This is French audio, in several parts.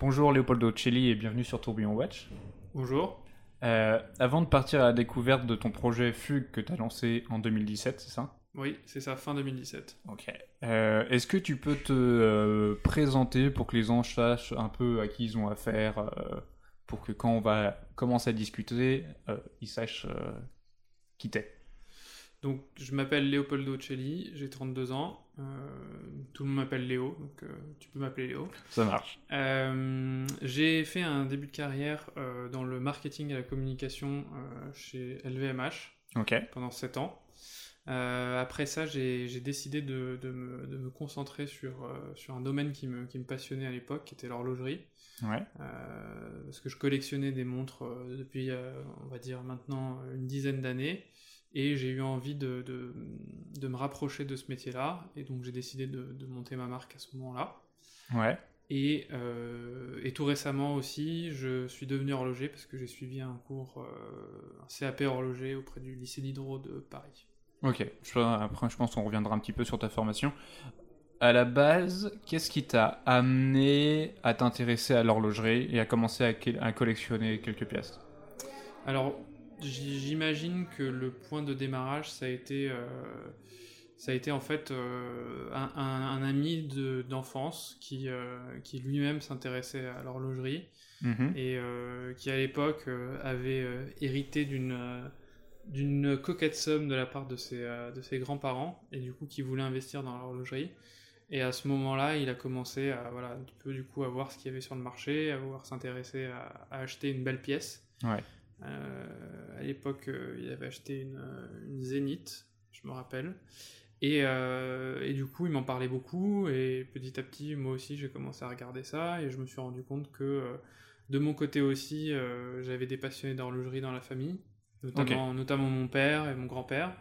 Bonjour Leopoldo Celli et bienvenue sur Tourbillon Watch. Bonjour. Euh, avant de partir à la découverte de ton projet Fugue que tu as lancé en 2017, c'est ça? Oui, c'est ça, fin 2017. Ok. Euh, Est-ce que tu peux te euh, présenter pour que les gens sachent un peu à qui ils ont affaire, pour que quand on va commencer à discuter, ils sachent qui t'es? Donc, je m'appelle Leopoldo Celli, j'ai 32 ans. Euh, tout le monde m'appelle Léo, donc euh, tu peux m'appeler Léo. Ça marche. Euh, j'ai fait un début de carrière dans le marketing et la communication chez LVMH pendant 7 ans. Euh, après ça, j'ai décidé de, de me, de me concentrer sur, euh, sur un domaine qui me, qui me passionnait à l'époque, qui était l'horlogerie. Ouais. Euh, parce que je collectionnais des montres depuis, on va dire maintenant, une dizaine d'années. Et j'ai eu envie de, de, de me rapprocher de ce métier-là. Et donc j'ai décidé de, de monter ma marque à ce moment-là. Ouais. Et, euh, et tout récemment aussi, je suis devenu horloger parce que j'ai suivi un cours, euh, un CAP horloger auprès du lycée Diderot de Paris. Ok. Je- après, je pense qu'on reviendra un petit peu sur ta formation. À la base, qu'est-ce qui t'a amené à t'intéresser à l'horlogerie et à commencer à, à collectionner quelques pièces? Alors, j'imagine que le point de démarrage, ça a été, euh, ça a été en fait euh, un, un- un ami de- d'enfance qui, euh, qui lui-même s'intéressait à l'horlogerie Mhm. et qui à l'époque avait hérité d'une d'une coquette somme de la part de ses, de ses grands-parents et du coup qui voulait investir dans l'horlogerie. Et à ce moment-là, il a commencé à voilà un peu du coup à voir ce qu'il y avait sur le marché, à vouloir s'intéresser à, à acheter une belle pièce. Ouais. Euh, à l'époque, euh, il avait acheté une, euh, une Zénith, je me rappelle. Et, euh, et du coup, il m'en parlait beaucoup. Et petit à petit, moi aussi, j'ai commencé à regarder ça. Et je me suis rendu compte que euh, de mon côté aussi, euh, j'avais des passionnés d'horlogerie dans la famille, notamment, notamment mon père et mon grand-père.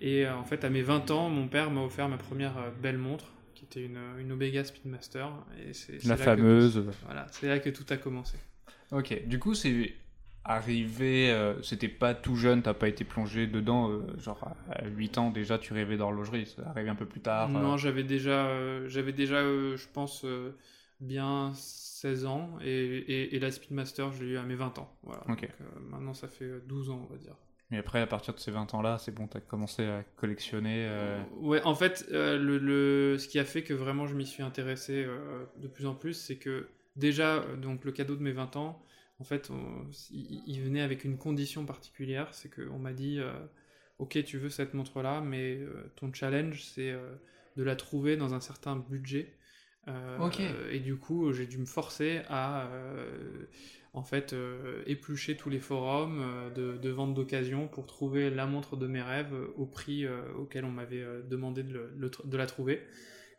Et en fait, à mes 20 ans, mon père m'a offert ma première belle montre, qui était une, une Omega Speedmaster. Et c'est, La que- fameuse. voilà, c'est là que tout a commencé. Ok, du coup, c'est arrivé, euh, c'était pas tout jeune, t'as pas été plongé dedans, euh, genre à 8 ans déjà, tu rêvais d'horlogerie, c'est arrivé un peu plus tard. Non, euh, j'avais déjà, j'avais déjà, je pense, bien 16 ans et, et, et la Speedmaster, je l'ai eu à mes 20 ans. Voilà. Donc, maintenant, ça fait euh, 12 ans, on va dire. Et après, à partir de ces 20 ans-là, c'est bon, t'as commencé à collectionner. Ouais, en fait, le, le- ce qui a fait que vraiment je m'y suis intéressé de plus en plus, c'est que déjà, donc le cadeau de mes 20 ans, en fait, on- il, il venait avec une condition particulière, c'est qu'on m'a dit, euh, ok, tu veux cette montre-là, mais euh, ton challenge, c'est euh, de la trouver dans un certain budget. Et du coup, j'ai dû me forcer à, en fait, éplucher tous les forums de, de vente d'occasion pour trouver la montre de mes rêves au prix auquel on m'avait demandé le- de la trouver.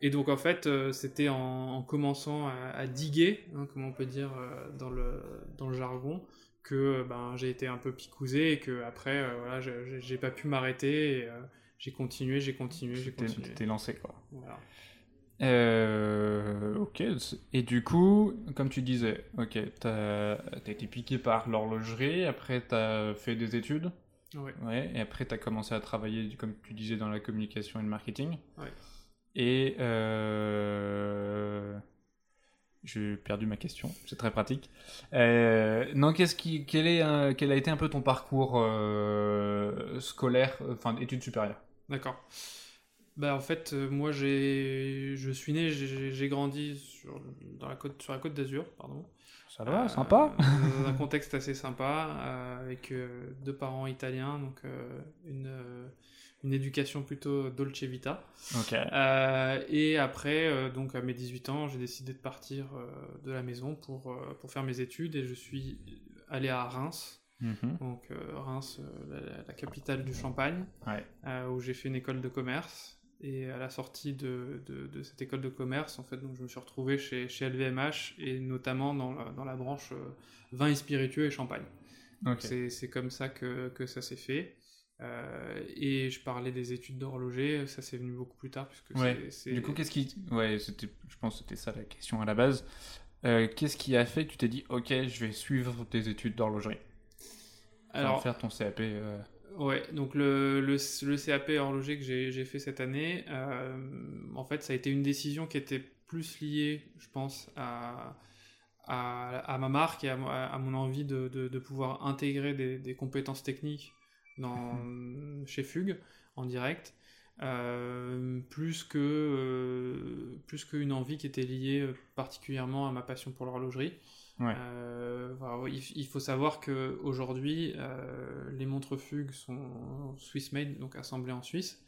Et donc, en fait, euh, c'était en, en commençant à, à diguer, hein, comme on peut dire euh, dans, le, dans le jargon, que euh, ben, j'ai été un peu picousé et que après, euh, voilà, j'ai- pas pu m'arrêter. j'ai continué, j'ai continué, j'ai continué. T'es lancé, quoi. Voilà. Ok, et du coup, comme tu disais, ok, t'as t'as été piqué par l'horlogerie, après t'as fait des études, Ouais. ouais, et après t'as commencé à travailler, comme tu disais, dans la communication et le marketing. Ouais. Et euh... j'ai perdu ma question, c'est très pratique. Euh, non, qu'est-ce qui, quel est, un- quel a été un peu ton parcours euh, scolaire, enfin études supérieures? D'accord. Bah en fait, moi j'ai, je suis né, j'ai j'ai grandi sur, dans la côte, sur la côte d'Azur, pardon. Ça va, Euh, sympa. Dans un contexte assez sympa, euh, avec euh, deux parents italiens, donc euh, une, euh, une éducation plutôt dolce vita. Euh, et après, euh, donc à mes 18 ans, j'ai décidé de partir euh, de la maison pour, pour faire mes études et je suis allé à Reims, Mhm. donc Reims, la, la capitale du Champagne, Ouais. où j'ai fait une école de commerce. Et à la sortie de, de, de cette école de commerce, en fait, donc je me suis retrouvé chez, chez LVMH et notamment dans la, dans la branche vin et spiritueux et champagne. C'est comme ça que, que ça s'est fait. Euh, et je parlais des études d'horloger, ça c'est venu beaucoup plus tard puisque Ouais. Du coup, qu'est-ce qui. Ouais, c'était... je pense que c'était ça la question à la base. Euh, qu'est-ce qui a fait que tu t'es dit, ok, je vais suivre tes études d'horlogerie? Enfin, alors faire ton CAP. euh, Ouais, donc le, le, le CAP horloger que j'ai fait cette année, euh, en fait, ça a été une décision qui était plus liée, je pense, à, à, ma marque et à, mon envie de, de, pouvoir intégrer des, des, compétences techniques dans, chez Fugue en direct, euh, plus que euh, plus qu'une envie qui était liée particulièrement à ma passion pour l'horlogerie. Euh, il, faut savoir que aujourd'hui, les montres Fugue sont Swiss made, donc assemblées en Suisse.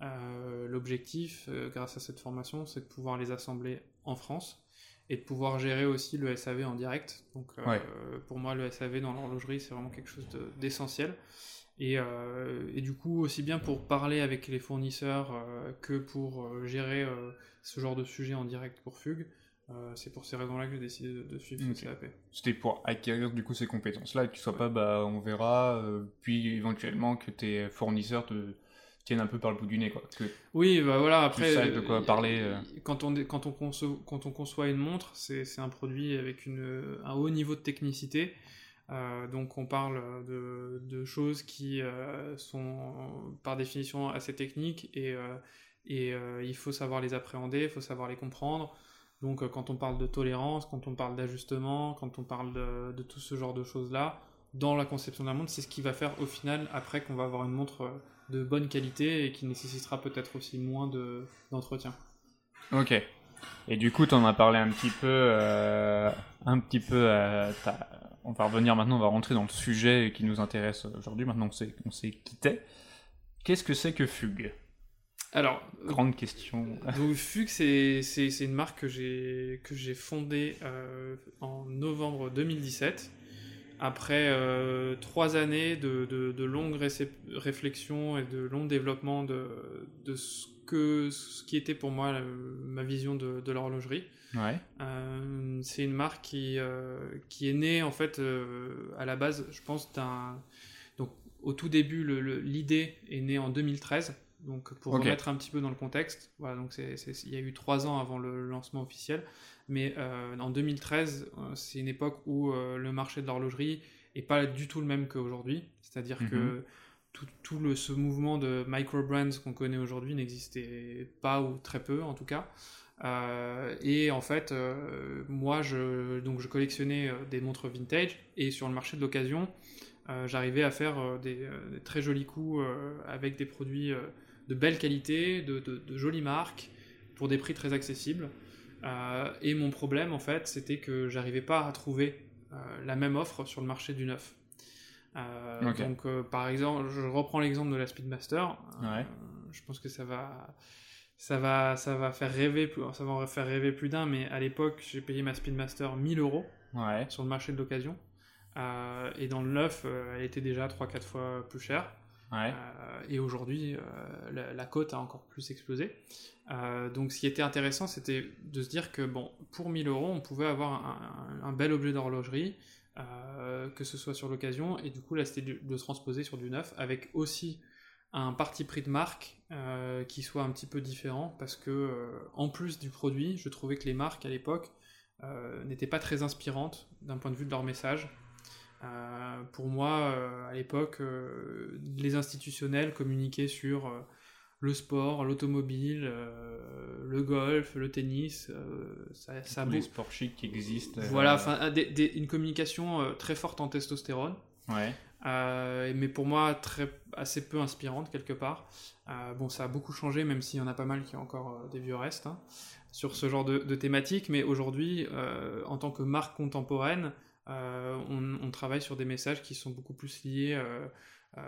L'objectif, grâce à cette formation, c'est de pouvoir les assembler en France et de pouvoir gérer aussi le SAV en direct. Donc euh, pour moi, le SAV dans l'horlogerie, c'est vraiment quelque chose d'essentiel. Et, euh, et, du coup, aussi bien pour parler avec les fournisseurs euh, que pour gérer ce genre de sujet en direct pour Fugue, c'est pour ces raisons-là que j'ai décidé de, suivre ce CAP. C'était pour acquérir du coup ces compétences-là, et que tu sois pas, bah, on verra, puis éventuellement que tes fournisseurs te un peu par le bout du nez quoi. Que oui, bah voilà, après de quoi parler. Euh. Quand on quand on conçoit, quand on conçoit une montre, c'est un produit avec une, un haut niveau de technicité. Euh, donc on parle de, de choses qui euh, sont par définition assez techniques et, il faut savoir les appréhender, il faut savoir les comprendre. Donc quand on parle de tolérance, quand on parle d'ajustement, quand on parle de, de, tout ce genre de choses-là, dans la conception de la montre, c'est ce qui va faire au final après qu'on va avoir une montre de bonne qualité et qui nécessitera peut-être aussi moins d'entretien. ok. Et du coup, tu en as parlé un petit peu, euh, un petit peu. Euh, on va revenir maintenant, on va rentrer dans le sujet qui nous intéresse aujourd'hui. Maintenant qu'on s'est quitté, qu'est-ce que c'est que Fugue? Alors, grande question. Donc Fugue, c'est une marque que j'ai fondée euh, en novembre 2017 après euh, trois années de, de, longues réflexions et de long développement de, de ce, que, ce qui était pour moi ma vision de, de l'horlogerie. Ouais. Euh, c'est une marque qui, euh, qui est née en fait à la base, je pense, d'un. Donc au tout début, l'idée est née en 2013. Donc pour remettre un petit peu dans le contexte, voilà, donc c'est, il y a eu trois ans avant le lancement officiel. Mais euh, en 2013, euh, c'est une époque où euh, le marché de l'horlogerie est pas du tout le même qu'aujourd'hui. C'est-à-dire que mhm. tout, tout, le, ce mouvement de micro-brands qu'on connaît aujourd'hui n'existait pas ou très peu en tout cas. et en fait, moi, je, donc je collectionnais des montres vintage et sur le marché de l'occasion, j'arrivais à faire des, très jolis coups avec des produits de belle qualité, de, de, de, jolies marques, pour des prix très accessibles. Euh, et mon problème, en fait, c'était que j'arrivais pas à trouver euh, la même offre sur le marché du neuf. Euh, donc, par exemple, je reprends l'exemple de la Speedmaster. je pense que ça va, ça va, ça va faire rêver, ça va faire rêver plus d'un. Mais à l'époque, j'ai payé ma Speedmaster 1000 euros sur le marché de l'occasion. et dans le neuf, elle était déjà 3-4 fois plus chère. Et aujourd'hui, la, cote a encore plus explosé. Euh, donc ce qui était intéressant, c'était de se dire que bon, pour 1000 euros, on pouvait avoir un, bel objet d'horlogerie, euh, que ce soit sur l'occasion, et du coup là c'était de, transposer sur du neuf, avec aussi un parti prix de marque euh, qui soit un petit peu différent, parce que en plus du produit, je trouvais que les marques à l'époque n'étaient pas très inspirantes d'un point de vue de leur message. Pour moi, à l'époque, les institutionnels communiquaient sur le sport, l'automobile, euh, le golf, le tennis, euh, ça, les sports chics qui existent. Voilà, euh, enfin, une communication très forte en testostérone. Ouais. mais pour moi très assez peu inspirante quelque part. bon, ça a beaucoup changé, même s'il y en a pas mal qui ont encore des vieux restes hein, sur ce genre de, de thématique. Mais aujourd'hui, en tant que marque contemporaine, on, on, travaille sur des messages qui sont beaucoup plus liés euh,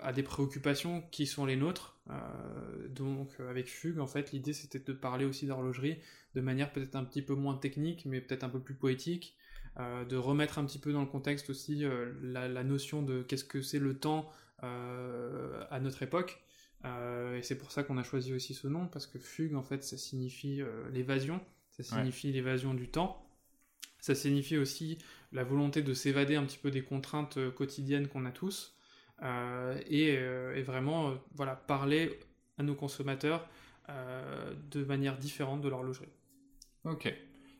à des préoccupations qui sont les nôtres. Euh, donc avec Fugue, en fait, l'idée c'était de parler aussi d'horlogerie de manière peut-être un petit peu moins technique, mais peut-être un peu plus poétique, euh, de remettre un petit peu dans le contexte aussi la, notion de qu'est-ce que c'est le temps à notre époque. et c'est pour ça qu'on a choisi aussi ce nom, parce que fugue, en fait, ça signifie l'évasion, ça signifie l'évasion du temps. Ça signifie aussi la volonté de s'évader un petit peu des contraintes quotidiennes qu'on a tous. Euh, euh, et, vraiment euh, voilà, parler à nos consommateurs de manière différente de l'horlogerie. Ok.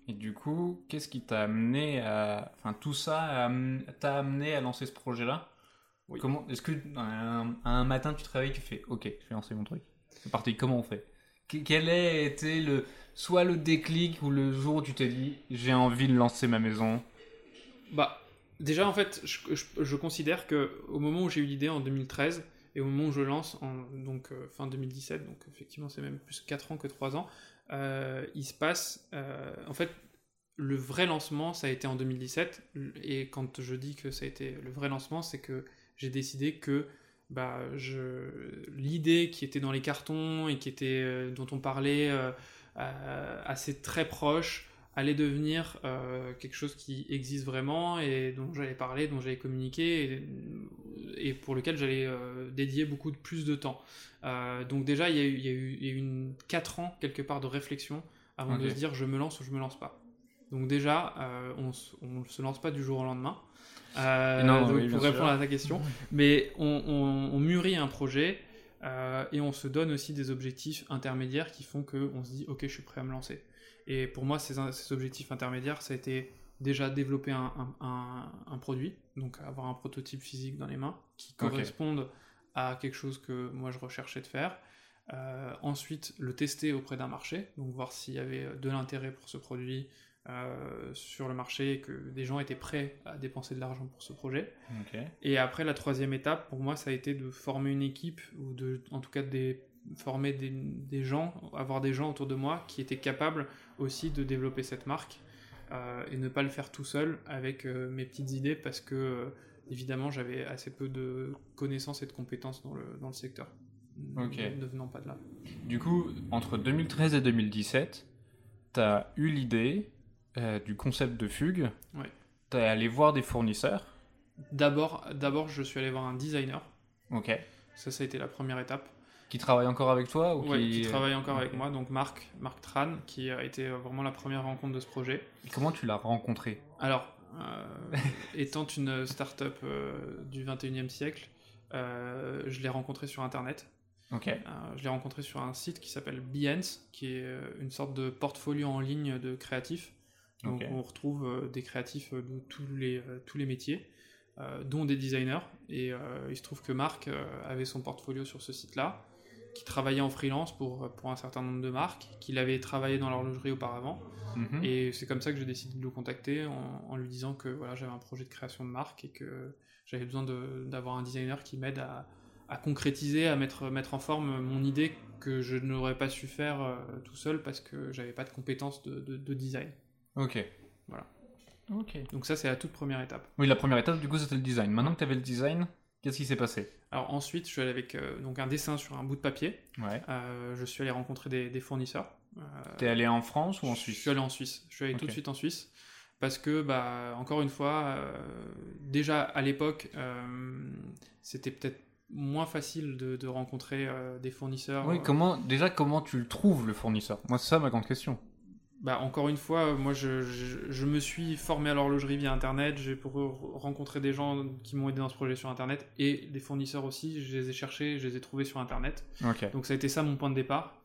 Et du coup, qu'est-ce qui t'a amené à. Enfin, tout ça t'a amené à lancer ce projet-là? Comment Est-ce que un, un, matin tu te réveilles, tu fais Ok, je vais lancer mon truc C'est parti, comment on fait? Quel a été le, soit le déclic ou le jour où tu t'es dit j'ai envie de lancer ma maison Bah, déjà en fait, je, considère que au moment où j'ai eu l'idée en 2013 et au moment où je lance en donc euh, fin 2017, donc effectivement c'est même plus 4 ans que 3 ans, euh, il se passe euh, en fait le vrai lancement ça a été en 2017 et quand je dis que ça a été le vrai lancement, c'est que j'ai décidé que bah, l'idée qui était dans les cartons et qui était dont on parlait euh, assez très proche allait devenir euh, quelque chose qui existe vraiment et dont j'allais parler, dont j'allais communiquer et, pour lequel j'allais euh, dédier beaucoup de plus de temps. donc déjà, il y a eu, il y a eu, il y a eu une, 4 ans quelque part de réflexion avant de se dire je me lance ou je me lance pas. Donc déjà, on ne se lance pas du jour au lendemain. non, pour répondre à ta question, mais on, on, on mûrit un projet euh, et on se donne aussi des objectifs intermédiaires qui font qu'on se dit ok je suis prêt à me lancer. Et pour moi ces, objectifs intermédiaires ça a été déjà développer un, un, produit, donc avoir un prototype physique dans les mains qui corresponde à quelque chose que moi je recherchais de faire. Euh, ensuite le tester auprès d'un marché, donc voir s'il y avait de l'intérêt pour ce produit, euh, sur le marché et que des gens étaient prêts à dépenser de l'argent pour ce projet. Et après, la troisième étape, pour moi, ça a été de former une équipe, ou de, en tout cas, de former des, gens, avoir des gens autour de moi qui étaient capables aussi de développer cette marque euh, et ne pas le faire tout seul avec euh, mes petites idées parce que, évidemment, j'avais assez peu de connaissances et de compétences dans le, dans le secteur. Ne venant pas de là. Du coup, entre 2013 et 2017, tu as eu l'idée, euh, du concept de fugue. Ouais. Tu es allé voir des fournisseurs. D'abord, d'abord, je suis allé voir un designer. Ok. Ça, ça a été la première étape. Qui travaille encore avec toi ou qui... travaille encore avec moi, donc Marc, Marc Tran, qui a été vraiment la première rencontre de ce projet. comment tu l'as rencontré? Alors, euh, étant une start-up euh, du 21e siècle, je l'ai rencontré sur Internet. Ok. je l'ai rencontré sur un site qui s'appelle Behance, qui est une sorte de portfolio en ligne de créatifs. Donc on retrouve euh, des créatifs euh, de tous les, euh, tous les métiers, dont des designers. Et il se trouve que Marc avait son portfolio sur ce site-là, qui travaillait en freelance pour, pour un certain nombre de marques, qu'il avait travaillé dans l'horlogerie auparavant. Mhm. Et c'est comme ça que j'ai décidé de le contacter en, lui disant que voilà, j'avais un projet de création de marque et que j'avais besoin d'avoir un designer qui m'aide à, à, concrétiser, à mettre, mettre en forme mon idée que je n'aurais pas su faire tout seul parce que j'avais pas de compétences de, de design. Ok. Voilà. Ok. Donc ça, c'est la toute première étape. Oui, la première étape, du coup, c'était le design. Maintenant que tu avais le design, qu'est-ce qui s'est passé? Alors ensuite, je suis allé avec euh, donc un dessin sur un bout de papier. Ouais. Euh, je suis allé rencontrer des, fournisseurs. Euh, T'es allé en France ou en Suisse? Je suis allé en Suisse. Je suis allé tout de suite en Suisse parce que, bah, encore une fois, déjà à l'époque, c'était peut-être moins facile de, rencontrer des fournisseurs. Oui, comment déjà comment tu le trouves le fournisseur? Moi, c'est ça ma grande question bah, encore une fois, moi je, je, me suis formé à l'horlogerie via Internet, j'ai pour rencontrer des gens qui m'ont aidé dans ce projet sur Internet et des fournisseurs aussi, je les ai cherchés, je les ai trouvés sur Internet. Donc ça a été ça mon point de départ.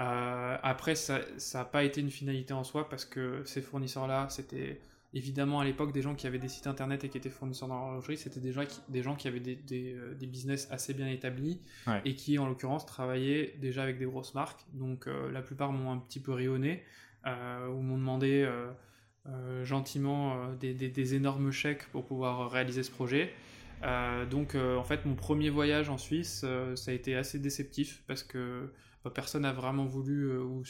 Euh, après, ça n'a pas été une finalité en soi parce que ces fournisseurs-là, c'était évidemment à l'époque des gens qui avaient des sites internet et qui étaient fournisseurs dans l'horlogerie, c'était des gens, qui, des gens qui avaient des, des, euh, des business assez bien établis et qui en l'occurrence travaillaient déjà avec des grosses marques. Donc euh, la plupart m'ont un petit peu rayonné. Euh, où m'ont demandé euh, euh, gentiment des, énormes chèques pour pouvoir réaliser ce projet. donc en fait mon premier voyage en Suisse, ça a été assez déceptif parce que bah, personne n'a vraiment voulu ou,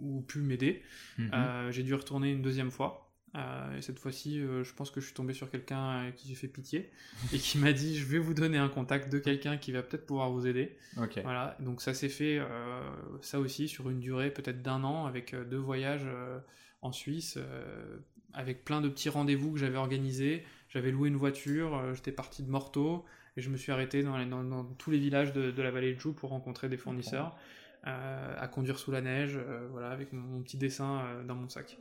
ou, pu m'aider. Mhm. j'ai dû retourner une deuxième fois. Et cette fois-ci, je pense que je suis tombé sur quelqu'un qui j'ai fait pitié et qui m'a dit je vais vous donner un contact de quelqu'un qui va peut-être pouvoir vous aider. Voilà, donc ça s'est fait ça aussi sur une durée peut-être d'un an avec deux voyages en Suisse, avec plein de petits rendez-vous que j'avais organisés. J'avais loué une voiture, j'étais parti de Morteau et je me suis arrêté dans, dans, tous les villages de, la vallée de Joux pour rencontrer des fournisseurs, à conduire sous la neige, voilà, avec mon petit dessin dans mon sac.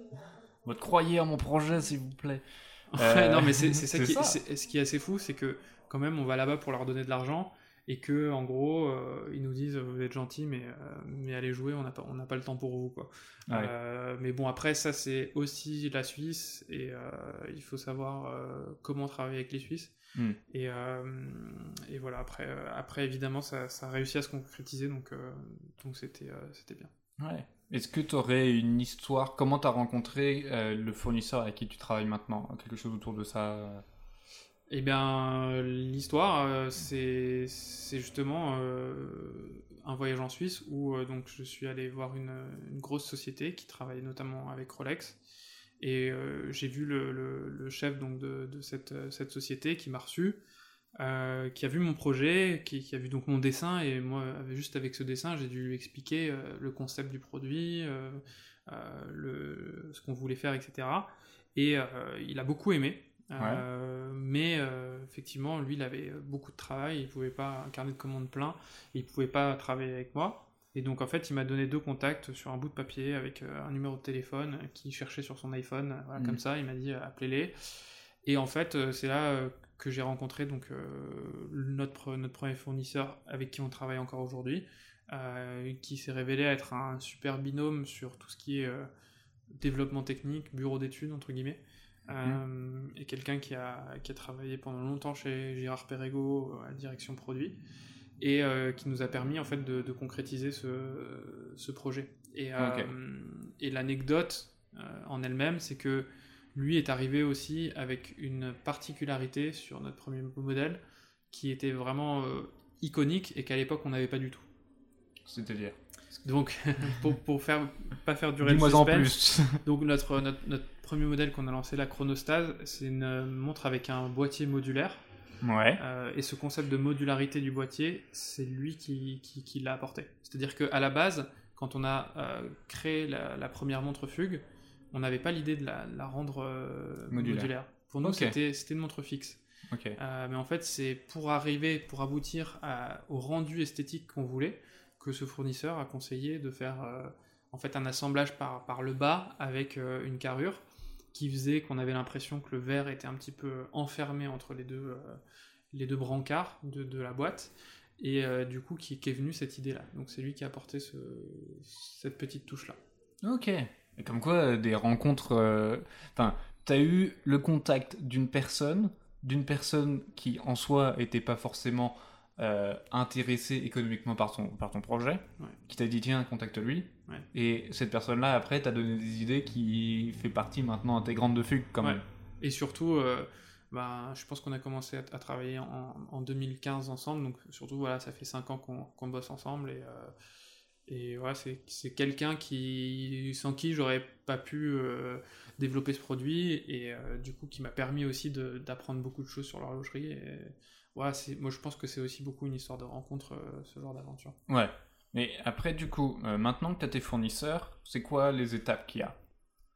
Votre croyez en mon projet, s'il vous plaît. non, mais c'est ça, qui, ce qui est assez fou, c'est que quand même, on va là-bas pour leur donner de l'argent. et que en gros euh, ils nous disent vous êtes gentil mais euh, mais allez jouer on n'a pas on n'a pas le temps pour vous quoi euh, mais bon après ça c'est aussi la Suisse et il faut savoir comment travailler avec les Suisses hmm. et, et voilà après après évidemment ça, ça a réussi à se concrétiser donc donc c'était c'était bien ouais. Est-ce que tu aurais une histoire Comment tu as rencontré le fournisseur avec qui tu travailles maintenant? Quelque chose autour de ça eh bien, l'histoire, euh, c'est justement euh, un voyage en Suisse où euh, donc je suis allé voir une, grosse société qui travaille notamment avec Rolex. Et j'ai vu le, chef donc, de, cette, cette, société qui m'a reçu, qui a vu mon projet, qui, a vu donc mon dessin. Et moi, juste avec ce dessin, j'ai dû lui expliquer le concept du produit, le, ce qu'on voulait faire, etc. Et il a beaucoup aimé. Euh, mais euh, effectivement, lui, il avait beaucoup de travail, il pouvait pas, un carnet de commandes plein, il pouvait pas travailler avec moi. Et donc, en fait, il m'a donné deux contacts sur un bout de papier avec euh, un numéro de téléphone qui cherchait sur son iPhone. Voilà, Comme mm. ça, il m'a dit appelez-les. Et en fait, c'est là que j'ai rencontré donc notre, notre premier fournisseur avec qui on travaille encore aujourd'hui, qui s'est révélé être un super binôme sur tout ce qui est développement technique, bureau d'études, entre guillemets. Euh, et quelqu'un qui a, qui a travaillé pendant longtemps chez Gérard Perregaux à direction produit et euh, qui nous a permis en fait de, concrétiser ce, ce, projet. Et, euh, et l'anecdote en elle-même, c'est que lui est arrivé aussi avec une particularité sur notre premier modèle qui était vraiment iconique et qu'à l'époque on n'avait pas du tout. C'est-à-dire donc, pour, pour faire, pas faire durer le suspense, en plus. donc notre, notre, notre premier modèle qu'on a lancé, la Chronostase, c'est une montre avec un boîtier modulaire. Ouais. Euh, et ce concept de modularité du boîtier, c'est lui qui, qui, l'a apporté. C'est-à-dire qu'à la base, quand on a euh, créé la, première montre Fugue, on n'avait pas l'idée de la, la rendre euh, modulaire. Pour nous, c'était une montre fixe. mais en fait, c'est pour arriver, pour aboutir au rendu esthétique qu'on voulait, que ce fournisseur a conseillé de faire en fait un assemblage par, par le bas avec une carrure qui faisait qu'on avait l'impression que le verre était un petit peu enfermé entre les deux, euh, les deux brancards de, de la boîte. Et euh, du coup, qui, est venu cette idée-là. Donc c'est lui qui a apporté ce, cette petite touche-là. Ok. Et comme quoi, euh, des rencontres... Enfin, tu as eu le contact d'une personne, d'une personne qui en soi n'était pas forcément euh, intéressé économiquement par ton, par ton projet, qui t'a dit tiens, contacte-lui. Et cette personne-là, après, t'a donné des idées qui fait partie maintenant intégrante de Fugue quand même. Et surtout, euh, bah, je pense qu'on a commencé à, travailler en, en, 2015 ensemble, donc surtout, voilà, ça fait 5 ans qu'on bosse ensemble. Et, euh, et voilà, c'est quelqu'un qui, sans qui j'aurais pas pu développer ce produit, et du coup, qui m'a permis aussi d'apprendre beaucoup de choses sur l'horlogerie. Et, ouais, moi je pense que c'est aussi beaucoup une histoire de rencontre, euh, ce genre d'aventure. Ouais. Mais après, du coup, euh, maintenant que tu as tes fournisseurs, c'est quoi les étapes qu'il y a?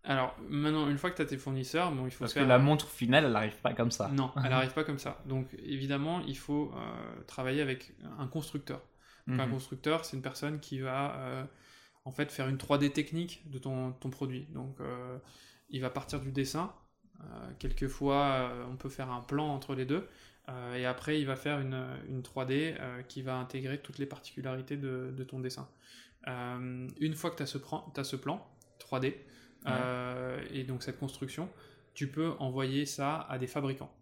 Alors, maintenant, une fois que tu as tes fournisseurs, bon, il faut Parce que la montre finale, elle n'arrive pas comme ça. Non, elle n'arrive pas comme ça. Donc, évidemment, il faut euh, travailler avec un constructeur. Un mhm. constructeur, c'est une personne qui va, en fait, faire une 3D technique de ton, ton produit. Donc, il va partir du dessin. quelquefois, on peut faire un plan entre les deux. Euh, et après, il va faire une, une 3D euh, qui va intégrer toutes les particularités de, de ton dessin. Euh, une fois que tu as, as, ce plan 3D, et donc cette construction, tu peux envoyer ça à des fabricants.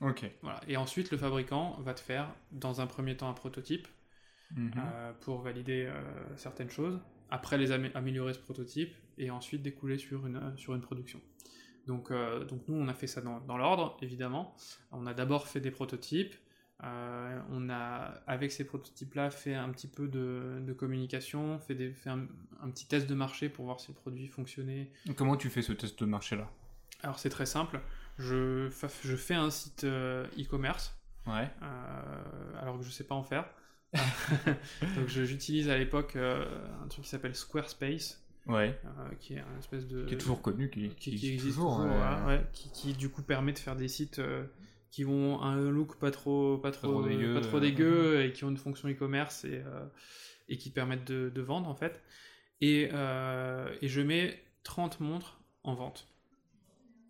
Ok. Voilà. Et ensuite, le fabricant va te faire, dans un premier temps, un prototype mhm. pour valider certaines choses. Après, les améliorer ce prototype et ensuite découler sur une, sur une production. Donc, euh, donc nous, on a fait ça dans, l'ordre, évidemment. On a d'abord fait des prototypes. Euh, on a, avec ces prototypes-là, fait un petit peu de, communication, fait, des, fait un, petit test de marché pour voir si le produit fonctionnait. Comment tu fais ce test de marché-là? Alors c'est très simple. Je, je fais un site euh, e-commerce. Ouais. alors que je ne sais pas en faire. donc j'utilise à l'époque un truc qui s'appelle Squarespace ouais. Euh, qui est un espèce de qui est toujours connu, qui, qui, existe toujours, qui, qui, du coup permet de faire des sites euh, qui ont un look pas trop pas trop, dégueu, pas trop dégueu et qui ont une fonction e-commerce et euh, et qui permettent de, de, vendre en fait. Et, et je mets 30 montres en vente.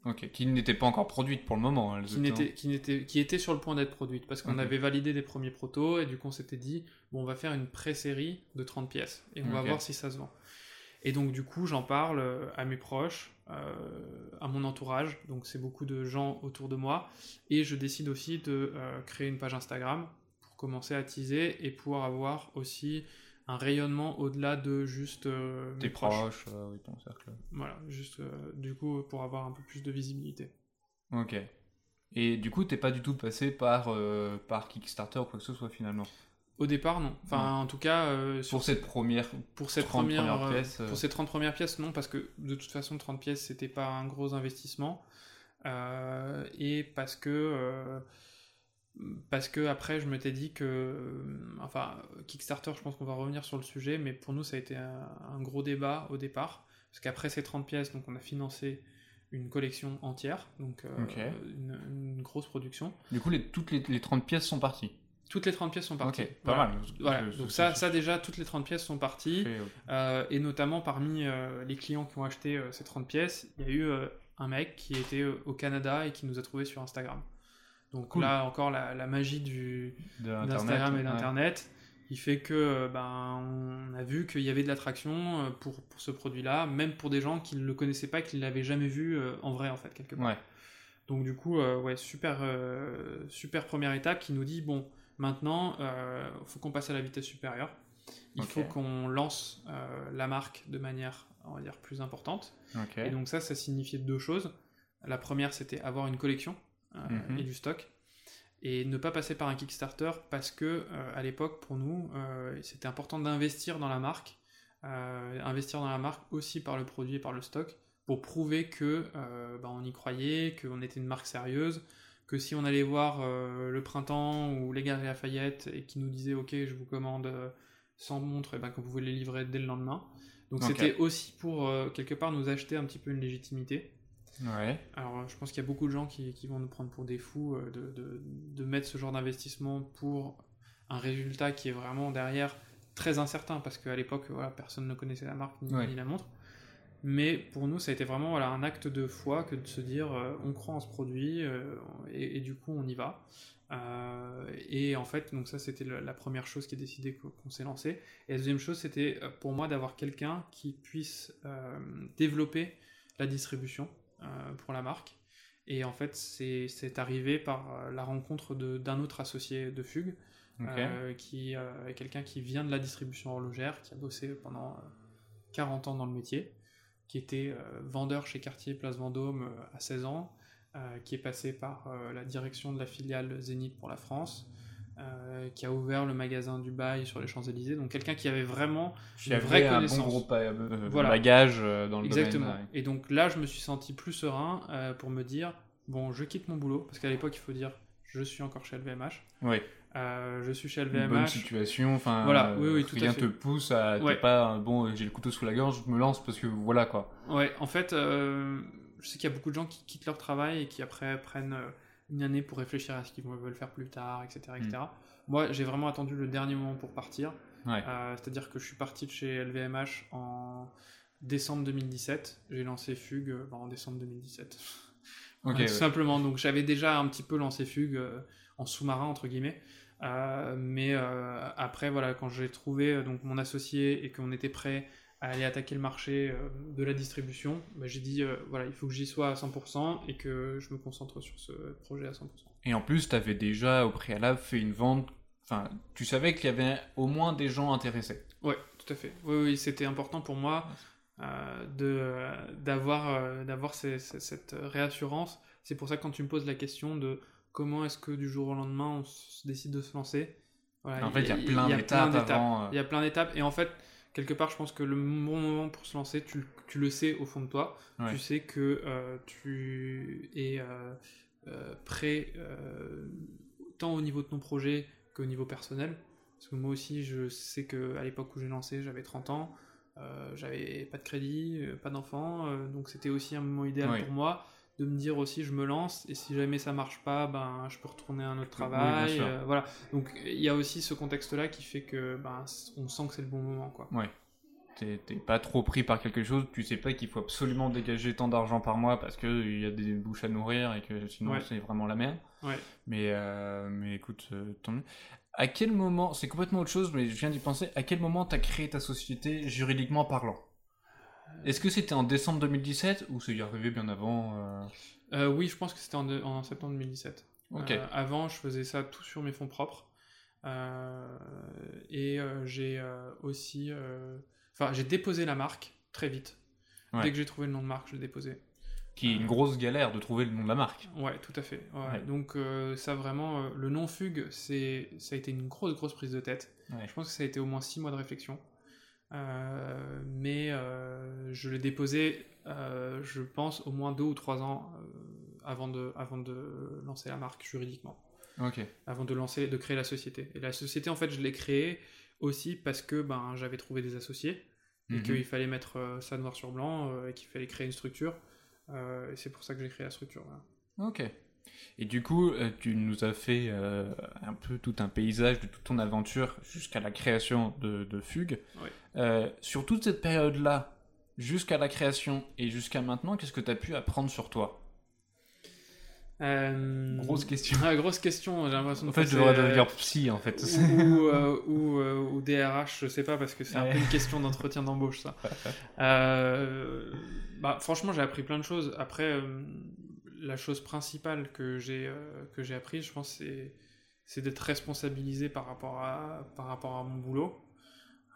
Ok, qui n'était pas encore produite pour le moment. hein, elles qui, étaient- n'était, qui, n'était, qui était sur le point d'être produite parce qu'on avait validé des premiers protos et du coup on s'était dit bon on va faire une pré-série de 30 pièces et on va voir si ça se vend. Et donc du coup j'en parle euh, à mes proches, euh, à mon entourage, donc c'est beaucoup de gens autour de moi et je décide aussi de euh, créer une page Instagram pour commencer à teaser et pouvoir avoir aussi un rayonnement au-delà de juste euh, mes Tes proches, euh, oui, ton cercle. Voilà, juste euh, du coup pour avoir un peu plus de visibilité. Ok. Et du coup, t'es pas du tout passé par, par Kickstarter ou quoi que ce soit finalement? Au départ, non. Enfin, en tout cas, Pour cette première. pour cette 30 première, premières pièces, pour ces 30 premières pièces, non, parce que de toute façon, 30 pièces, c'était pas un gros investissement. Et parce que, parce que après, je m'étais dit que, euh, enfin, Kickstarter, je pense qu'on va revenir sur le sujet, mais pour nous, ça a été un, un gros débat au départ. Parce qu'après ces 30 pièces, donc on a financé une collection entière, donc euh, une, une grosse production. Du coup, les, toutes les, les 30 pièces sont parties. Toutes les 30 pièces sont parties. Ok, pas Voilà. mal. Voilà, donc ça, ça déjà, toutes les 30 pièces sont parties. euh, et notamment parmi euh, les clients qui ont acheté ces 30 pièces, il y a eu un mec qui était au Canada et qui nous a trouvé sur Instagram. Donc Cool. là encore la, la magie du d'Instagram et ouais. d'Internet, il fait que euh, ben on a vu qu'il y avait de l'attraction euh, pour, pour ce produit-là, même pour des gens qui ne le connaissaient pas, qui ne l'avaient jamais vu euh, en vrai en fait quelque part. Ouais. Donc du coup, euh, ouais, super, euh, super première étape qui nous dit bon, maintenant, euh, faut qu'on passe à la vitesse supérieure. Il faut qu'on lance la marque de manière, on va dire, plus importante. Et donc ça, ça signifiait deux choses. La première, c'était avoir une collection euh, Mhm. et du stock. Et ne pas passer par un Kickstarter parce que euh, à l'époque, pour nous, euh, c'était important d'investir dans la marque, euh, investir dans la marque aussi par le produit et par le stock, pour prouver que bah, on y croyait, qu'on était une marque sérieuse, que si on allait voir le printemps ou les Galeries Lafayette et qui nous disaient ok, je vous commande 100 montres, et ben qu'on pouvait les livrer dès le lendemain. Donc c'était aussi pour quelque part nous acheter un petit peu une légitimité. Ouais. Alors, euh, je pense qu'il y a beaucoup de gens qui, qui vont nous prendre pour des fous euh, de, de- de mettre ce genre d'investissement pour un résultat qui est vraiment derrière très incertain parce qu'à l'époque, voilà, personne ne connaissait la marque ni, Ouais. ni la montre. Mais pour nous, ça a été vraiment voilà, un acte de foi que de se dire euh, on croit en ce produit euh, et, et du coup on y va. Euh, et en fait, donc ça c'était la première chose qui est décidée qu'on s'est lancé. Et la deuxième chose, c'était pour moi d'avoir quelqu'un qui puisse développer la distribution pour la marque. Et en fait, c'est arrivé par euh, la rencontre d'un autre associé de Fugue, euh, qui euh, est quelqu'un qui vient de la distribution horlogère, qui a bossé pendant euh, 40 ans dans le métier, qui était euh, vendeur chez Cartier Place Vendôme euh, à 16 ans, euh, qui est passé par euh, la direction de la filiale Zénith pour la France, euh, qui a ouvert le magasin Dubaï sur les Champs-Élysées. Donc quelqu'un qui avait vraiment Qui une avait vraie un bon gros pa- euh, Voilà. bagage euh, dans le Exactement. domaine. Et donc là, je me suis senti plus serein euh, pour me dire bon, je quitte mon boulot parce qu'à l'époque, il faut dire, je suis encore chez LVMH. Oui. Euh, je suis chez Une bonne LVMH. situation. Enfin, Voilà, euh, oui, oui, tout à rien fait. te pousse à. t'es Ouais. pas euh, bon, j'ai le couteau sous la gorge, je me lance parce que voilà quoi. Ouais, en fait, euh, je sais qu'il y a beaucoup de gens qui quittent leur travail et qui après prennent euh, une année pour réfléchir à ce qu'ils veulent faire plus tard, etc. etc. Mm. Moi, j'ai vraiment attendu le dernier moment pour partir. Ouais. Euh, C'est-à-dire que je suis parti de chez LVMH en décembre 2017. J'ai lancé Fugue euh, en décembre 2017. Ok. Ouais, ouais. tout simplement. Donc j'avais déjà un petit peu lancé Fugue euh, en sous-marin entre guillemets. Euh, mais euh, après voilà, quand j'ai trouvé donc mon associé et qu'on était prêt à aller attaquer le marché euh, de la distribution, bah, j'ai dit euh, voilà, il faut que j'y sois à 100% et que je me concentre sur ce projet à 100%. Et en plus, tu avais déjà au préalable fait une vente. Enfin, tu savais qu'il y avait au moins des gens intéressés. Ouais, tout à fait. Oui, oui, c'était important pour moi euh, d'avoir euh, d'avoir ces- ces- cette réassurance. C'est pour ça que quand tu me poses la question de comment est-ce que du jour au lendemain on se décide de se lancer, voilà, En fait, il y a plein d'étapes euh. Il y a plein d'étapes et en fait quelque part, je pense que le bon moment pour se lancer, tu, le- tu le sais au fond de toi. Ouais. Tu sais que euh, tu es euh, euh, prêt tant au niveau de ton projet qu'au niveau personnel. Parce que moi aussi, je sais que à l'époque où j'ai lancé, j'avais 30 ans, j'avais pas de crédit, pas d'enfant, donc c'était aussi un moment idéal pour moi de me dire aussi je me lance et si jamais ça marche pas, ben je peux retourner à un autre travail, euh, voilà. Donc il y a aussi ce contexte-là qui fait que ben on sent que c'est le bon moment quoi. Ouais. t'es pas trop pris par quelque chose, tu sais pas qu'il faut absolument dégager tant d'argent par mois parce qu'il y a des bouches à nourrir et que sinon c'est vraiment la merde. Ouais. Mais, euh, mais écoute, tant mieux. À quel moment, c'est complètement autre chose, mais je viens d'y penser, à quel moment t'as créé ta société juridiquement parlant? Est-ce que c'était en décembre 2017 ou c'est arrivé bien avant Oui, je pense que c'était en, en, septembre 2017. avant, je faisais ça tout sur mes fonds propres. Euh, et euh, j'ai euh, aussi. Enfin, j'ai déposé la marque très vite. Dès que j'ai trouvé le nom de marque, je l'ai déposé. Qui est une grosse galère de trouver le nom de la marque. Ouais, tout à fait. Donc, ça vraiment, le nom Fugue, c'est, ça a été une grosse, grosse prise de tête. Je pense que ça a été au moins six mois de réflexion. Mais je l'ai déposé, je pense, au moins deux ou trois ans avant, de, avant de lancer la marque juridiquement avant de lancer, de créer la société. Et la société, en fait, je l'ai créée aussi parce que ben, j'avais trouvé des associés et mhm. qu'il fallait mettre euh, ça noir sur blanc euh, et qu'il fallait créer une structure. Euh, et c'est pour ça que j'ai créé la structure. Ok. Et du coup, tu nous as fait un peu tout un paysage de toute ton aventure jusqu'à la création de, de Fugue. sur toute cette période-là, jusqu'à la création et jusqu'à maintenant, qu'est-ce que tu as pu apprendre sur toi? Euh, grosse question. grosse question, j'ai l'impression En fait, je devrais devenir psy, en fait. Ou, euh, ou, euh, ou, DRH, je sais pas, parce que c'est un peu une question d'entretien d'embauche, ça. bah, franchement, j'ai appris plein de choses. Après, la chose principale que j'ai que j'ai appris, je pense, c'est c'est d'être responsabilisé par rapport à par rapport à mon boulot.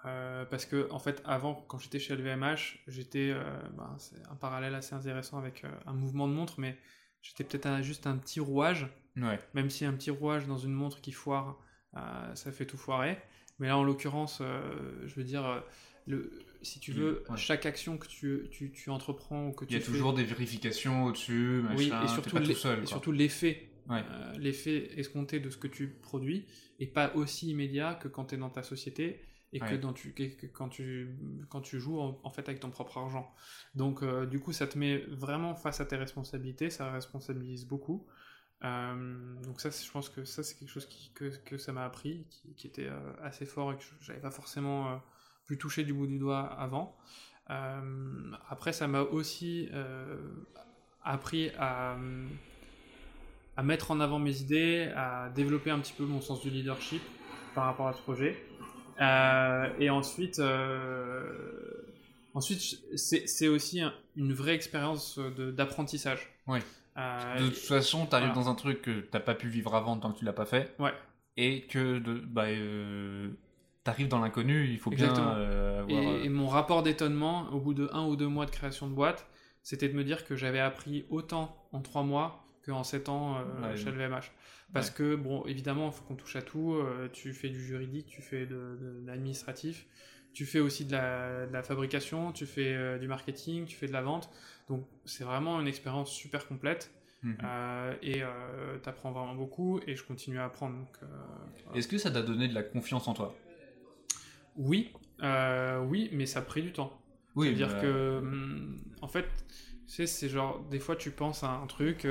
parce que en fait, avant, quand j'étais chez LVMH, j'étais, bah, c'est un parallèle assez intéressant avec un mouvement de montre, mais J'étais peut-être juste un petit rouage. Même si un petit rouage dans une montre qui foire, euh, ça fait tout foirer. Mais là, en l'occurrence, euh, je veux dire, euh, le, si tu veux, chaque action que tu, tu, tu entreprends ou que tu Il y a toujours des vérifications au-dessus, oui, et surtout, tout seul, et surtout l'effet. l'effet escompté de ce que tu produis est pas aussi immédiat que quand tu es dans ta société et que, dans tu, quand, tu, quand tu joues en, fait avec ton propre argent. Donc euh, du coup ça te met vraiment face à tes responsabilités, ça responsabilise beaucoup. Euh, donc ça je pense que ça c'est quelque chose qui, que, que ça m'a appris, qui, qui était euh, assez fort et que j'avais pas forcément pu toucher du bout du doigt avant. après ça m'a aussi appris à, à mettre en avant mes idées, à développer un petit peu mon sens du leadership par rapport à ce projet. Euh, et ensuite, euh, ensuite c'est aussi une vraie expérience d'apprentissage. Oui. Euh, de toute façon, tu arrives dans un truc que t'as pas pu vivre avant tant que tu l'as pas fait. Ouais. Et que de, bah, t'arrives dans l'inconnu, il faut bien avoir... et, mon rapport d'étonnement, au bout de un ou deux mois de création de boîte, c'était de me dire que j'avais appris autant en trois mois qu'en sept ans chez LVMH. Parce que, bon, évidemment, il faut qu'on touche à tout. Euh, tu fais du juridique, tu fais de, l'administratif, tu fais aussi de la, fabrication, tu fais euh, du marketing, tu fais de la vente. Donc, c'est vraiment une expérience super complète. Mhm. Euh, et tu apprends vraiment beaucoup et je continue à apprendre. Est-ce que ça t'a donné de la confiance en toi? Oui, oui, mais ça a pris du temps. Oui, C'est-à-dire que, hum, en fait, tu sais, c'est genre, des fois tu penses à un truc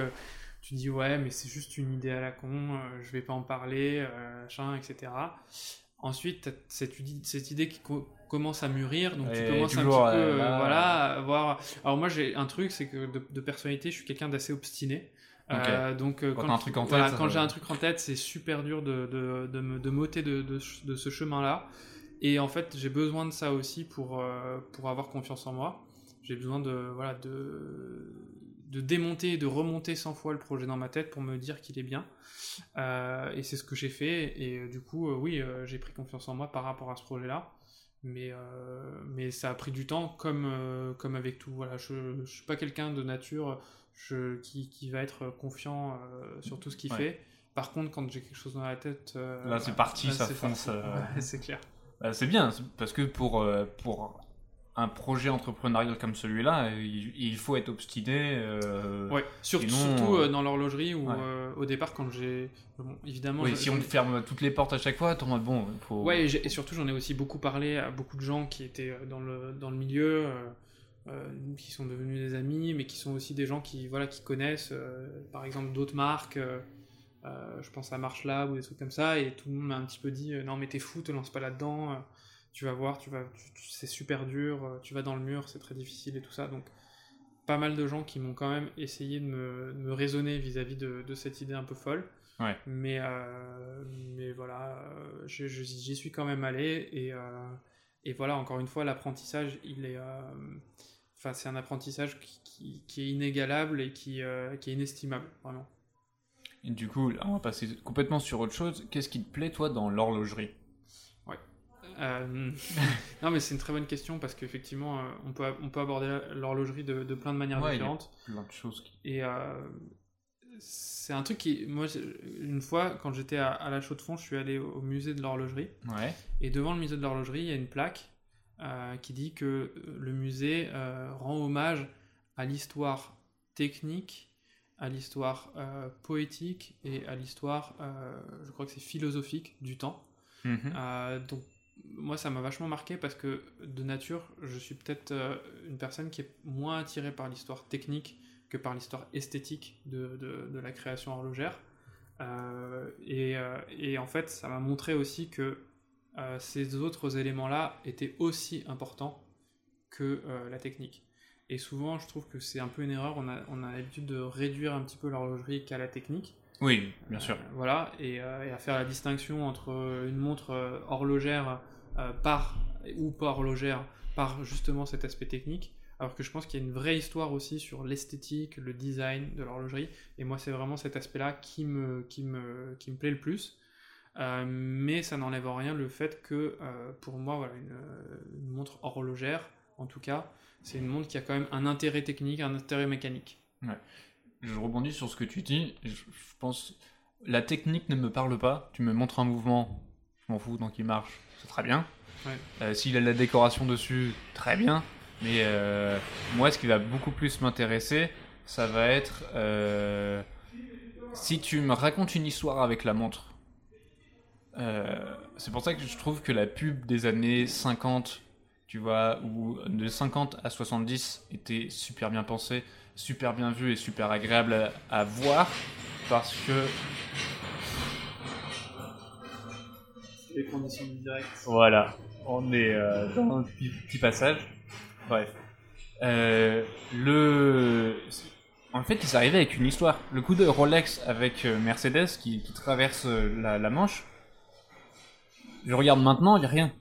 tu dis ouais mais c'est juste une idée à la con, euh, je vais pas en parler, euh, machin, etc. Ensuite, cette, cette idée qui commence à mûrir, donc tu commences un petit peu, euh, voilà, à voir. Alors moi j'ai un truc, c'est que de, personnalité, je suis quelqu'un d'assez obstiné. donc quand, quand j'ai un truc en tête, c'est super dur de, de, de, me, de m'ôter de, de, ce chemin-là. Et en fait, j'ai besoin de ça aussi pour, pour avoir confiance en moi. J'ai besoin de, voilà, de, de démonter et de remonter 100 fois le projet dans ma tête pour me dire qu'il est bien. Euh, et c'est ce que j'ai fait. Et euh, du coup, euh, oui, j'ai pris confiance en moi par rapport à ce projet-là. Mais, mais ça a pris du temps, comme, comme avec tout. Voilà, je ne suis pas quelqu'un de nature je, qui, qui, va être confiant sur tout ce qu'il fait. Par contre, quand j'ai quelque chose dans la tête... là, c'est parti, ça fonce. c'est clair. Bah, c'est bien, parce que pour, pour un projet entrepreneurial comme celui-là, il, faut être obstiné. Euh, ouais, surtout, surtout euh, dans l'horlogerie où euh, au départ, quand j'ai. évidemment. Oui, si on ferme toutes les portes à chaque fois, ton bon, faut. Ouais, et, surtout, j'en ai aussi beaucoup parlé à beaucoup de gens qui étaient dans le, dans le milieu, qui sont devenus des amis, mais qui sont aussi des gens qui, voilà, qui connaissent, par exemple, d'autres marques. Je pense à Marche Lab ou des trucs comme ça, et tout le monde m'a un petit peu dit Non, mais t'es fou, te lance pas là-dedans tu vas voir, tu vas, c'est super dur, euh, tu vas dans le mur, c'est très difficile et tout ça. Donc, pas mal de gens qui m'ont quand même essayé de me, raisonner vis-à-vis de, cette idée un peu folle. Ouais. Mais, euh, mais voilà, j'y suis quand même allé et, et voilà, encore une fois, l'apprentissage, il est. Enfin, c'est un apprentissage qui, qui, est inégalable et qui, qui est inestimable, vraiment. Et du coup, on va passer complètement sur autre chose. Qu'est-ce qui te plaît, toi, dans l'horlogerie? Ouais. Euh, non, mais c'est une très bonne question parce qu'effectivement, euh, on, peut, on peut aborder l'horlogerie de, de, plein de manières différentes. Il y a plein de choses. Et euh, c'est un truc qui. Moi, une fois, quand j'étais à, la Chaux de Fonds, je suis allé au musée de l'horlogerie. Ouais. Et devant le musée de l'horlogerie, il y a une plaque qui dit que le musée rend hommage à l'histoire technique à l'histoire euh, poétique et à l'histoire, euh, je crois que c'est philosophique du temps. Mhm. Euh, donc moi ça m'a vachement marqué parce que de nature je suis peut-être une personne qui est moins attirée par l'histoire technique que par l'histoire esthétique de, de, la création horlogère. Et, et, en fait ça m'a montré aussi que ces autres éléments-là étaient aussi importants que la technique. Et souvent, je trouve que c'est un peu une erreur. On a, on a l'habitude de réduire un petit peu l'horlogerie qu'à la technique. Oui, bien sûr. Euh, voilà, euh, et, à faire la distinction entre une montre euh, horlogère par ou pas horlogère par justement cet aspect technique. Alors que je pense qu'il y a une vraie histoire aussi sur l'esthétique, le design de l'horlogerie. Et moi, c'est vraiment cet aspect-là qui me, qui, me, qui me plaît le plus. mais ça n'enlève rien le fait que, pour moi, voilà, une, une, montre horlogère, en tout cas, c'est une montre qui a quand même un intérêt technique, un intérêt mécanique. Ouais. Je rebondis sur ce que tu dis. Je, pense la technique ne me parle pas. Tu me montres un mouvement, je m'en fous tant qu'il marche, c'est très bien. Ouais. Euh, S'il a la décoration dessus, très bien. Mais euh, moi, ce qui va beaucoup plus m'intéresser, ça va être euh, si tu me racontes une histoire avec la montre. c'est pour ça que je trouve que la pub des années 50 tu vois, où de 50 à 70 était super bien pensé, super bien vu et super agréable à, voir, parce que... Les conditions du direct. Voilà, on est euh, dans un petit, passage. Bref. Euh, le... En fait, il arrivé avec une histoire. Le coup de Rolex avec euh, Mercedes qui, traverse la, la Manche, je regarde maintenant, il n'y a rien.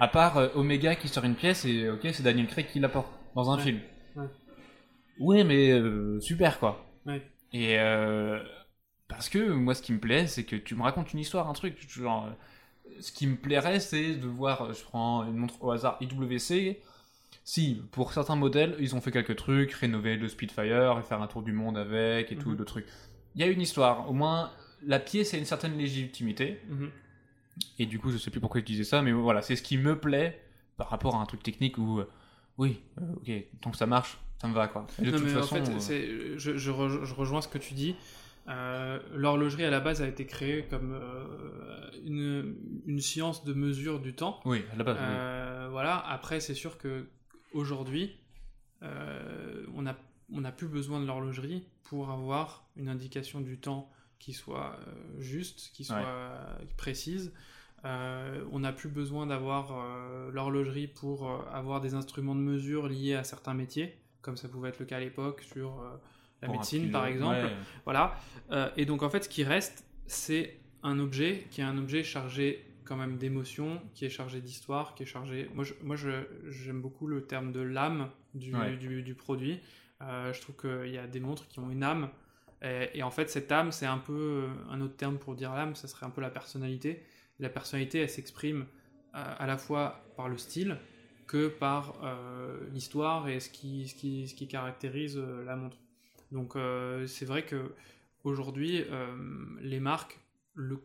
À part euh, Omega qui sort une pièce et ok, c'est Daniel Craig qui l'apporte dans un film. Ouais, mais euh, super quoi. Et euh, parce que moi, ce qui me plaît, c'est que tu me racontes une histoire, un truc. Genre, ce qui me plairait, c'est de voir, je prends une montre au hasard IWC. Si, pour certains modèles, ils ont fait quelques trucs, rénover le Spitfire et faire un tour du monde avec et tout, mhm. de trucs. Il y a une histoire. Au moins, la pièce a une certaine légitimité. Mhm. Et du coup, je sais plus pourquoi je disais ça, mais voilà, c'est ce qui me plaît par rapport à un truc technique où, euh, oui, euh, ok, tant que ça marche, ça me va quoi. de toute façon, en fait, euh, je, je, rejoins ce que tu dis. L'horlogerie à la base a été créée comme une, une, science de mesure du temps. Oui, à la base. Voilà. Après, c'est sûr que aujourd'hui, on n'a on plus besoin de l'horlogerie pour avoir une indication du temps qui soit euh, juste, qui soit précise. Euh, on n'a plus besoin d'avoir euh, l'horlogerie pour avoir des instruments de mesure liés à certains métiers, comme ça pouvait être le cas à l'époque sur la médecine par exemple. Voilà. et donc en fait, ce qui reste, c'est un objet qui est un objet chargé quand même d'émotions, qui est chargé d'histoire, qui est chargé. Moi, moi, j'aime beaucoup le terme de l'âme du, du, produit. je trouve qu'il y a des montres qui ont une âme. Et, en fait, cette âme, c'est un peu euh, un autre terme pour dire l'âme, ça serait un peu la personnalité. La personnalité, elle s'exprime euh, à, la fois par le style que par euh, l'histoire et ce qui, ce qui, ce qui caractérise la montre. Donc c'est vrai que aujourd'hui, les marques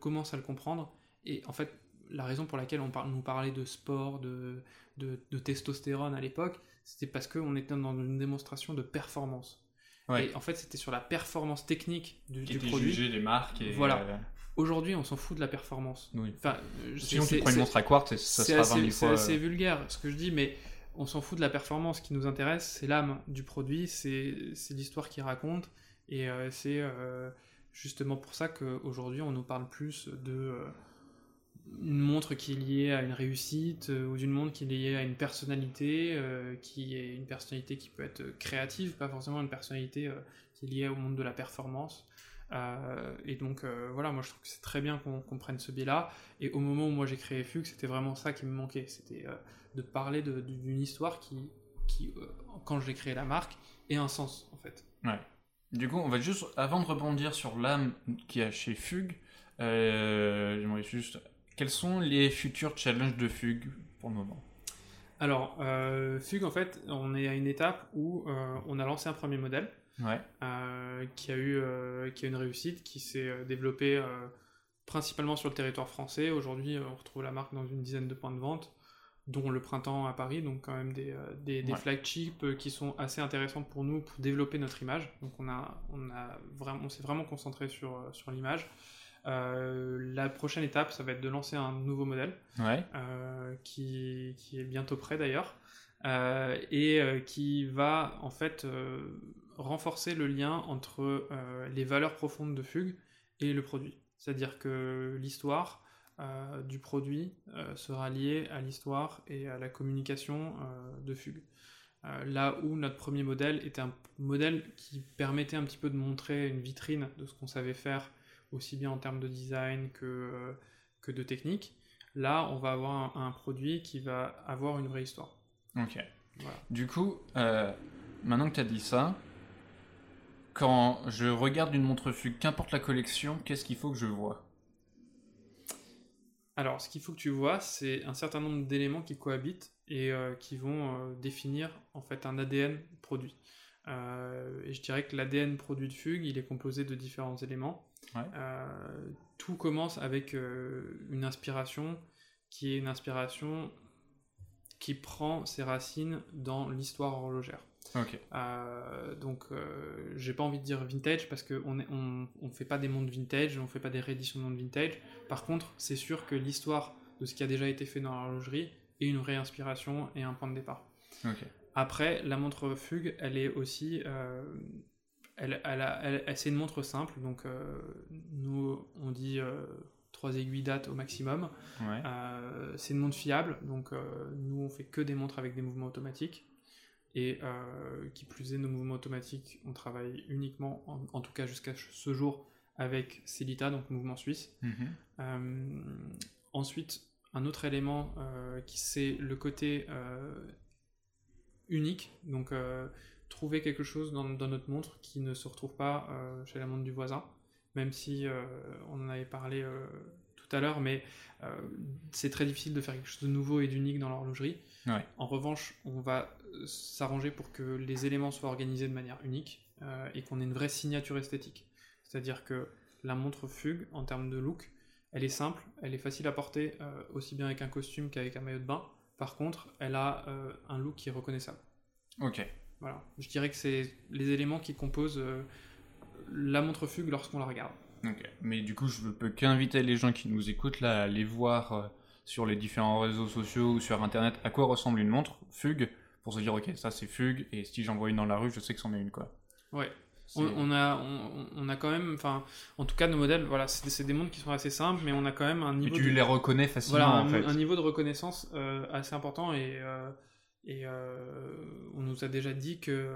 commencent à le comprendre. Et en fait, la raison pour laquelle on nous parlait de sport, de, de testostérone à l'époque, c'était parce qu'on était dans une démonstration de performance. Et en fait, c'était sur la performance technique du, Qui du produit. les marques. Et voilà. Euh, Aujourd'hui, on s'en fout de la performance. Oui. Enfin, Sinon, tu prends une montre à quartz, ça sera assez, C'est assez euh, vulgaire ce que je dis, mais on s'en fout de la performance. Ce qui nous intéresse, c'est l'âme du produit, c'est l'histoire qu'il raconte. Et euh, c'est justement pour ça qu'aujourd'hui, on nous parle plus de une montre qui est liée à une réussite ou d'une montre qui est liée à une personnalité, qui est une personnalité qui peut être créative, pas forcément une personnalité qui est liée au monde de la performance. et donc voilà, moi je trouve que c'est très bien qu'on prenne ce biais-là. Et au moment où moi j'ai créé Fugue, c'était vraiment ça qui me manquait. C'était de parler d'une histoire qui, qui quand j'ai créé la marque, ait un sens en fait. Ouais. Du coup, on va juste, avant de rebondir sur l'âme qu'il y a chez Fugue, euh, j'aimerais juste. Quels sont les futurs challenges de Fugue pour le moment Alors, euh, Fugue, en fait, on est à une étape où euh, on a lancé un premier modèle ouais. qui, a eu, qui a une réussite, qui s'est développé principalement sur le territoire français. Aujourd'hui, on retrouve la marque dans une dizaine de points de vente dont le printemps à Paris, donc quand même des, euh, des, flagships euh, qui sont assez intéressants pour nous pour développer notre image. Donc on, a, on, a vraiment, on s'est vraiment concentré sur, euh, sur l'image. La prochaine étape, ça va être de lancer un nouveau modèle, qui, qui, est bientôt prêt d'ailleurs, et qui va en fait renforcer le lien entre les valeurs profondes de Fugue et le produit. C'est-à-dire que l'histoire, euh, du produit euh, sera lié à l'histoire et à la communication euh, de Fugue. là où notre premier modèle était un modèle qui permettait un petit peu de montrer une vitrine de ce qu'on savait faire, aussi bien en termes de design que, que de technique, là on va avoir un, produit qui va avoir une vraie histoire. Ok. Du coup, maintenant que tu as dit ça, quand je regarde une montre Fugue, qu'importe la collection, qu'est-ce qu'il faut que je vois? Alors, ce qu'il faut que tu vois, c'est un certain nombre d'éléments qui cohabitent et euh, qui vont euh, définir en fait un ADN produit. Euh, et je dirais que l'ADN produit de Fugue, il est composé de différents éléments. Tout commence avec une inspiration qui est une inspiration qui prend ses racines dans l'histoire horlogère. Euh, donc, euh, j'ai pas envie de dire vintage parce qu'on on, on fait pas des montres vintage, on fait pas des rééditions de montres vintage. Par contre, c'est sûr que l'histoire de ce qui a déjà été fait dans l'horlogerie est une réinspiration et un point de départ. Après, la montre Fugue, elle est aussi. Euh, elle, elle, elle, c'est une montre simple, donc euh, nous, on dit 3 aiguilles date au maximum. c'est une montre fiable, donc nous, on fait que des montres avec des mouvements automatiques. Et euh, qui plus est, nos mouvements automatiques, on travaille uniquement, en, tout cas jusqu'à ce jour, avec Celita, donc mouvement suisse. Mhm. Euh, ensuite, un autre élément euh, qui c'est le côté unique, donc trouver quelque chose dans, dans, notre montre qui ne se retrouve pas chez la montre du voisin, même si on en avait parlé tout à l'heure, mais c'est très difficile de faire quelque chose de nouveau et d'unique dans l'horlogerie. En revanche, on va s'arranger pour que les éléments soient organisés de manière unique euh, et qu'on ait une vraie signature esthétique. C'est-à-dire que la montre fugue, en termes de look, elle est simple, elle est facile à porter euh, aussi bien avec un costume qu'avec un maillot de bain. Par contre, elle a euh, un look qui est reconnaissable. Ok. Voilà. Je dirais que c'est les éléments qui composent la montre fugue lorsqu'on la regarde. Ok. Mais du coup, je ne peux qu'inviter les gens qui nous écoutent là à aller voir sur les différents réseaux sociaux ou sur internet à quoi ressemble une montre fugue pour se dire ok ça c'est fugue et si j'en vois une dans la rue je sais que c'en est une quoi. Ouais. On, a, on, a quand même, enfin, en tout cas, nos modèles, voilà, c'est des montres qui sont assez simples, mais on a quand même un niveau. Et tu les reconnais facilement, voilà, en fait. un niveau de reconnaissance euh, assez important et, euh, et euh, on nous a déjà dit que,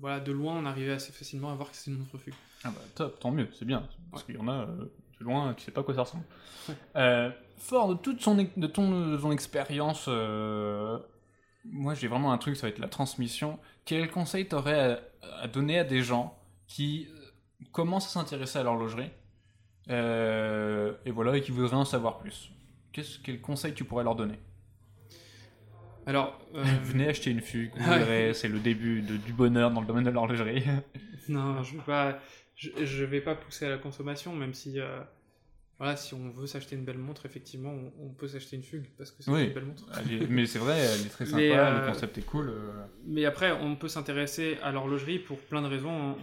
voilà, de loin, on arrivait assez facilement à voir que c'est une montre fugue. Ah bah top, tant mieux, c'est bien, parce qu'il y en a de loin qui ne sais pas quoi ça ressemble. fort de toute son, de ton, de ton expérience moi j'ai vraiment un truc, ça va être la transmission. Quel conseil t'aurais à, donner à des gens qui euh, commencent à s'intéresser à l'horlogerie euh, et voilà et qui voudraient en savoir plus? Quel conseil tu pourrais leur donner? Alors, euh, venez acheter une fugue, c'est le début de, du bonheur dans le domaine de l'horlogerie. non, je pas, je, vais pas pousser à la consommation, même si voilà, si on veut s'acheter une belle montre, effectivement, on, peut s'acheter une fugue parce que c'est une belle montre. mais c'est vrai, elle est très sympa, le euh, concept est cool. Euh. Mais après, on peut s'intéresser à l'horlogerie pour plein de raisons.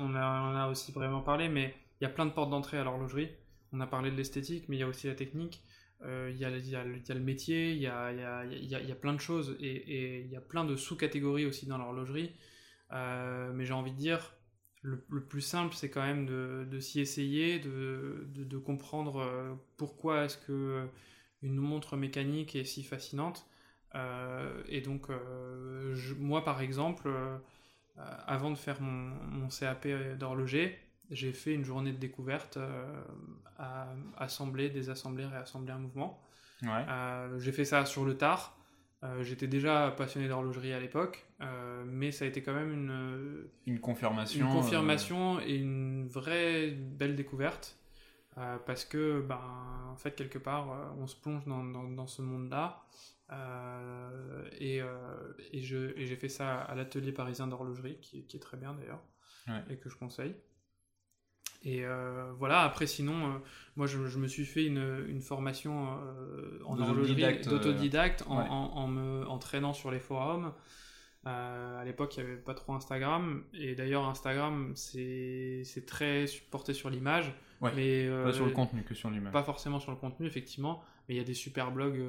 On, a, aussi vraiment parlé, mais il y a plein de portes d'entrée à l'horlogerie. On a parlé de l'esthétique, mais il y a aussi la technique. Il, y a, le métier, il y a, il, y a, plein de choses et, il y a plein de sous-catégories aussi dans l'horlogerie. mais j'ai envie de dire, le, plus simple, c'est quand même de, s'y essayer, de, de, comprendre euh, pourquoi est-ce que euh, une montre mécanique est si fascinante. Euh, et donc, moi, par exemple, avant de faire mon CAP d'horloger, j'ai fait une journée de découverte à assembler, désassembler, réassembler un mouvement. j'ai fait ça sur le tard. Euh, j'étais déjà passionné d'horlogerie à l'époque, euh, mais ça a été quand même une, euh, une confirmation, une confirmation et une vraie belle découverte. parce que, ben, en fait, quelque part, on se plonge dans, dans, ce monde-là. et, et j'ai fait ça à l'atelier parisien d'horlogerie, qui, qui, est très bien d'ailleurs, et que je conseille. Et euh, voilà, après sinon, euh, moi je, me suis fait une, une formation euh, en horlogerie d'autodidacte en, en, me entraînant sur les forums. à l'époque, il n'y avait pas trop Instagram. Et d'ailleurs, Instagram, c'est très porté sur l'image. mais pas sur le contenu que sur l'image. Pas forcément sur le contenu, effectivement. Mais il y a des super blogs.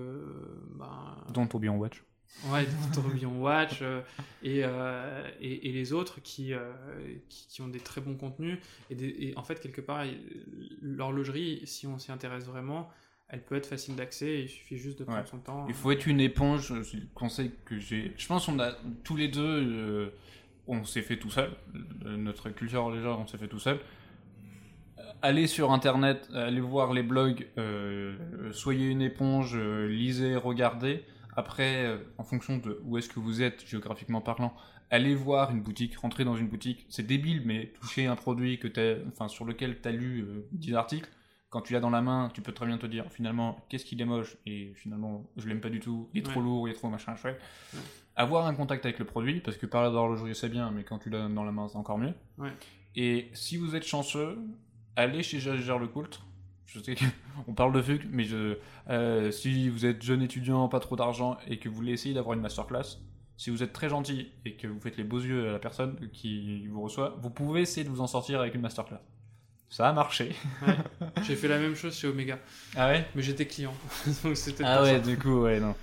Ben, Dont Tourbillon Watch. Ouais, Tourbillon Watch euh, euh, et, et, les autres qui, euh, qui, ont des très bons contenus. Et, en fait, quelque part, l'horlogerie, si on s'y intéresse vraiment, elle peut être facile d'accès. Il suffit juste de prendre son temps. Il faut être une éponge. C'est le conseil que j'ai. Je pense qu'on a tous les deux, on s'est fait tout seul. Notre culture horlogère, on s'est fait tout seul allez sur internet, allez voir les blogs, soyez une éponge, lisez, regardez. Après, euh, en fonction de où est-ce que vous êtes géographiquement parlant, allez voir une boutique, rentrer dans une boutique. C'est débile, mais toucher un produit que enfin, sur lequel tu as lu 10 euh, articles, quand tu l'as dans la main, tu peux très bien te dire finalement qu'est-ce qu'il est moche et finalement je l'aime pas du tout, il est trop lourd, il est trop machin chouette. Avoir un contact avec le produit, parce que parler d'horlogerie c'est bien, mais quand tu l'as dans la main c'est encore mieux. Et si vous êtes chanceux, allez chez Gère le Coultre, je sais qu'on parle de FUC, mais je, euh, si vous êtes jeune étudiant, pas trop d'argent, et que vous voulez essayer d'avoir une masterclass, si vous êtes très gentil et que vous faites les beaux yeux à la personne qui vous reçoit, vous pouvez essayer de vous en sortir avec une masterclass. Ça a marché. J'ai fait la même chose chez Omega. Ah ouais? Mais j'étais client. ah ouais, du coup, ouais, non.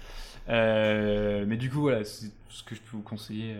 Euh, mais du coup, voilà, c'est ce que je peux vous conseiller.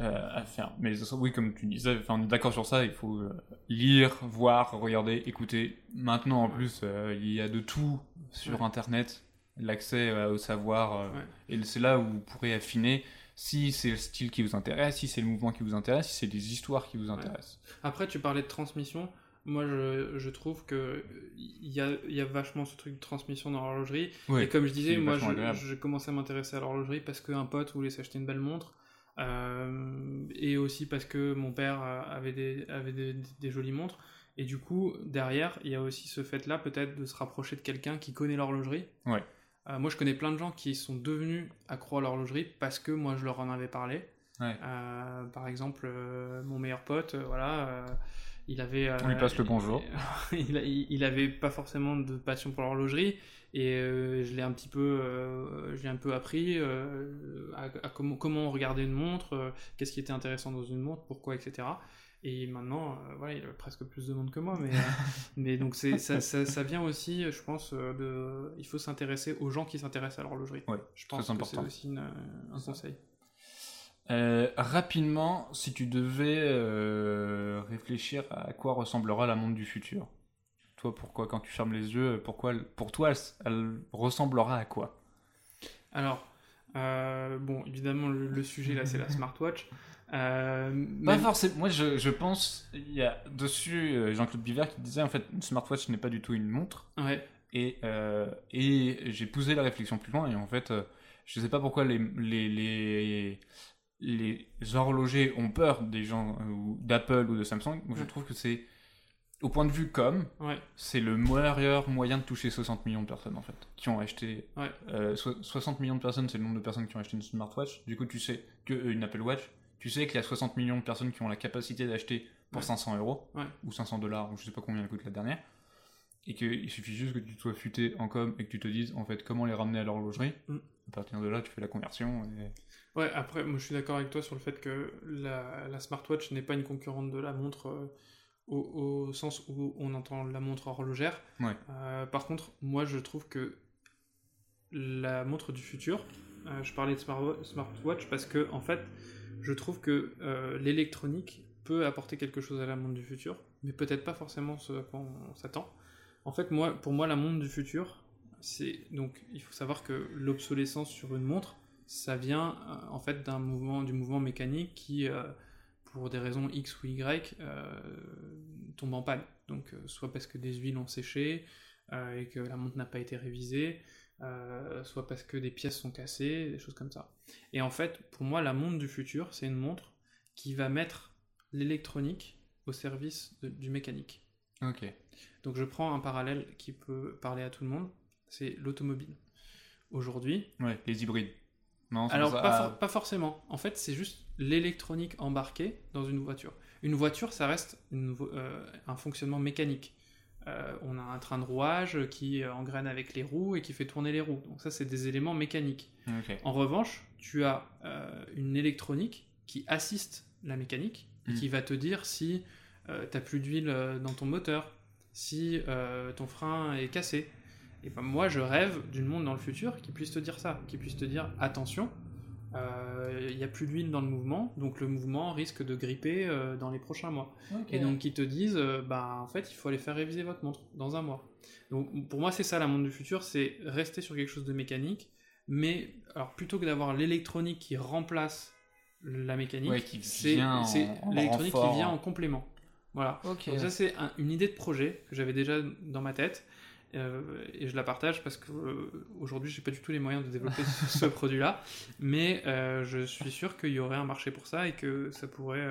Euh, à faire. Mais oui, comme tu disais, enfin, on est d'accord sur ça, il faut euh, lire, voir, regarder, écouter. Maintenant, en plus, euh, il y a de tout sur Internet, l'accès au savoir, et c'est là où vous pourrez affiner si c'est le style qui vous intéresse, si c'est le mouvement qui vous intéresse, si c'est des histoires qui vous intéressent. Après, tu parlais de transmission. Moi, je, je trouve que il y a, y a, vachement ce truc de transmission dans l'horlogerie. et comme je disais, moi, j'ai commencé à m'intéresser à l'horlogerie parce qu'un pote voulait s'acheter une belle montre. Euh, et aussi parce que mon père avait des, avait des, jolies montres. Et du coup, derrière, il y a aussi ce fait-là, peut-être, de se rapprocher de quelqu'un qui connaît l'horlogerie. Ouais. Euh, moi, je connais plein de gens qui sont devenus accros à l'horlogerie parce que moi, je leur en avais parlé. Ouais. Euh, par exemple, mon meilleur pote, voilà, il avait. On lui passe le bonjour. il, il, il, avait pas forcément de passion pour l'horlogerie, et euh, je l'ai un petit peu, euh, j'ai un peu appris euh, à, comment, comment regarder une montre, qu'est-ce qui était intéressant dans une montre, pourquoi, etc. Et maintenant, voilà, il a presque plus de monde que moi, mais, mais donc c'est, ça, ça, vient aussi, je pense, de, il faut s'intéresser aux gens qui s'intéressent à l'horlogerie. Ouais, je pense que c'est aussi un conseil. rapidement, si tu devais réfléchir à quoi ressemblera la montre du futur, toi, pourquoi, quand tu fermes les yeux, pourquoi, pour toi, elle, ressemblera à quoi? Alors, euh, bon, évidemment, le, sujet là, c'est la smartwatch. Euh, Pas forcément. Moi, je, je, pense, il y a dessus euh, Jean-Claude Biver qui disait en fait, une smartwatch n'est pas du tout une montre. Ouais. Et, euh, et j'ai poussé la réflexion plus loin et en fait, je sais pas pourquoi les, les, les, les horlogers ont peur des gens d'Apple ou de Samsung. Moi, je trouve que c'est au point de vue com, c'est le meilleur moyen de toucher 60 millions de personnes en fait, qui ont acheté. 60 euh, millions de personnes, c'est le nombre de personnes qui ont acheté une smartwatch. Du coup, tu sais que euh, une Apple Watch, tu sais qu'il y a 60 millions de personnes qui ont la capacité d'acheter pour 500 euros ou 500 dollars ou je sais pas combien elle coûte la dernière, et qu'il suffit juste que tu sois futé en com et que tu te dises en fait comment les ramener à l'horlogerie. Mm. À partir de là, tu fais la conversion. Ouais, après, moi je suis d'accord avec toi sur le fait que la, smartwatch n'est pas une concurrente de la montre. Euh, au, sens où on entend la montre horlogère. Euh, par contre, moi je trouve que la montre du futur, euh, je parlais de smartwatch parce que en fait, je trouve que euh, l'électronique peut apporter quelque chose à la monde du futur, mais peut-être pas forcément ce à quoi on s'attend. En fait, moi, pour moi, la monde du futur, c'est donc il faut savoir que l'obsolescence sur une montre, ça vient en fait d'un mouvement, du mouvement mécanique qui, pour des raisons X ou Y, euh, tombe en panne. Donc, soit parce que des huiles ont séché et que la montre n'a pas été révisée, soit parce que des pièces sont cassées, des choses comme ça. Et en fait, pour moi, la montre du futur, c'est une montre qui va mettre l'électronique au service du mécanique. Ok. Donc je prends un parallèle qui peut parler à tout le monde, c'est l'automobile. Aujourd'hui. Ouais, les hybrides. Non, alors pas, pas, forcément. En fait, c'est juste l'électronique embarquée dans une voiture. Une voiture, ça reste euh, un fonctionnement mécanique. Euh, on a un train de rouage qui engraine avec les roues et qui fait tourner les roues. Donc ça, c'est des éléments mécaniques. En revanche, tu as euh, une électronique qui assiste la mécanique, et hmm. qui va te dire si tu n'as plus d'huile dans ton moteur, si ton frein est cassé, et ben moi, je rêve d'une monde dans le futur qui puisse te dire ça, qui puisse te dire attention, euh, il n'y a plus d'huile dans le mouvement, donc le mouvement risque de gripper euh, dans les prochains mois. Et donc qui te disent, euh, bah en fait, il faut aller faire réviser votre montre dans un mois. Donc pour moi, c'est ça la monde du futur, c'est rester sur quelque chose de mécanique, mais alors plutôt que d'avoir l'électronique qui remplace la mécanique, c'est l'électronique qui vient en complément. Voilà. Donc ça c'est une idée de projet que j'avais déjà dans ma tête euh, et je la partage parce qu'aujourd'hui, euh, aujourd'hui, j'ai pas du tout les moyens de développer ce, produit-là, mais euh, je suis sûr qu'il y aurait un marché pour ça et que ça pourrait,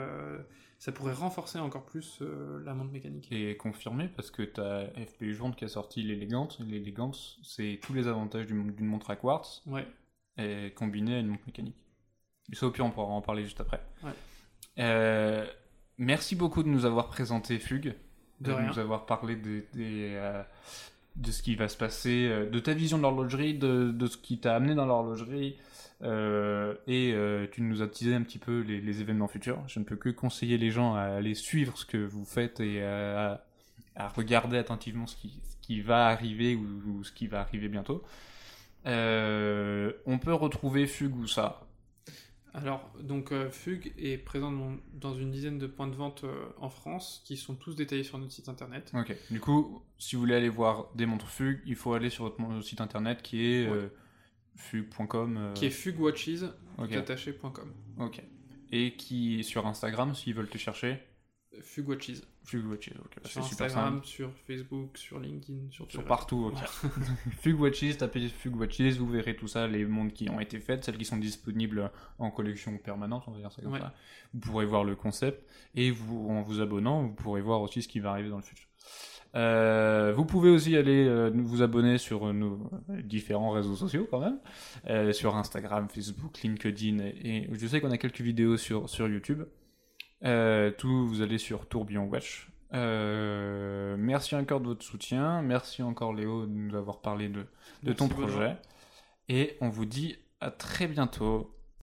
ça pourrait renforcer encore plus la montre mécanique. Et confirmé parce que tu as FPU Journal qui a sorti l'élégante. L'élégante, c'est tous les avantages d'une montre à quartz ouais. et combiné à une montre mécanique. Et ça, au pire, on pourra en parler juste après. Ouais. merci beaucoup de nous avoir présenté Fugue de, nous avoir parlé des, de ce qui va se passer, euh, de ta vision de l'horlogerie, de, de ce qui t'a amené dans l'horlogerie. Euh, et euh, tu nous as teasé un petit peu les, événements futurs. Je ne peux que conseiller les gens à aller suivre ce que vous faites et à, regarder attentivement ce qui, qui va arriver ou, ce qui va arriver bientôt. on peut retrouver Fugue ou ça alors, donc euh, Fugue est présent dans, une dizaine de points de vente euh, en France qui sont tous détaillés sur notre site internet. Ok. Du coup, si vous voulez aller voir des montres Fugue, il faut aller sur notre site internet qui est euh, fugue.com. Qui est fugwatches, Ok. Et qui sur Instagram, s'ils veulent te chercher Fugwatches. Fugwatches, ok. Bah, sur Instagram, sur Facebook, sur LinkedIn, sur, sur partout, ok. Fugwatches, tapez Fugwatches, vous verrez tout ça, les montres qui ont été faites, celles qui sont disponibles en collection permanente, on va dire ça comme ça. Vous pourrez voir le concept et vous, en vous abonnant, vous pourrez voir aussi ce qui va arriver dans le futur. Euh, vous pouvez aussi aller euh, vous abonner sur nos différents réseaux sociaux quand même, euh, sur Instagram, Facebook, LinkedIn et, et je sais qu'on a quelques vidéos sur, sur YouTube. Euh, tout, vous allez sur Tourbillon Watch. Euh, merci encore de votre soutien. Merci encore Léo de nous avoir parlé de, de ton projet. Et on vous dit à très bientôt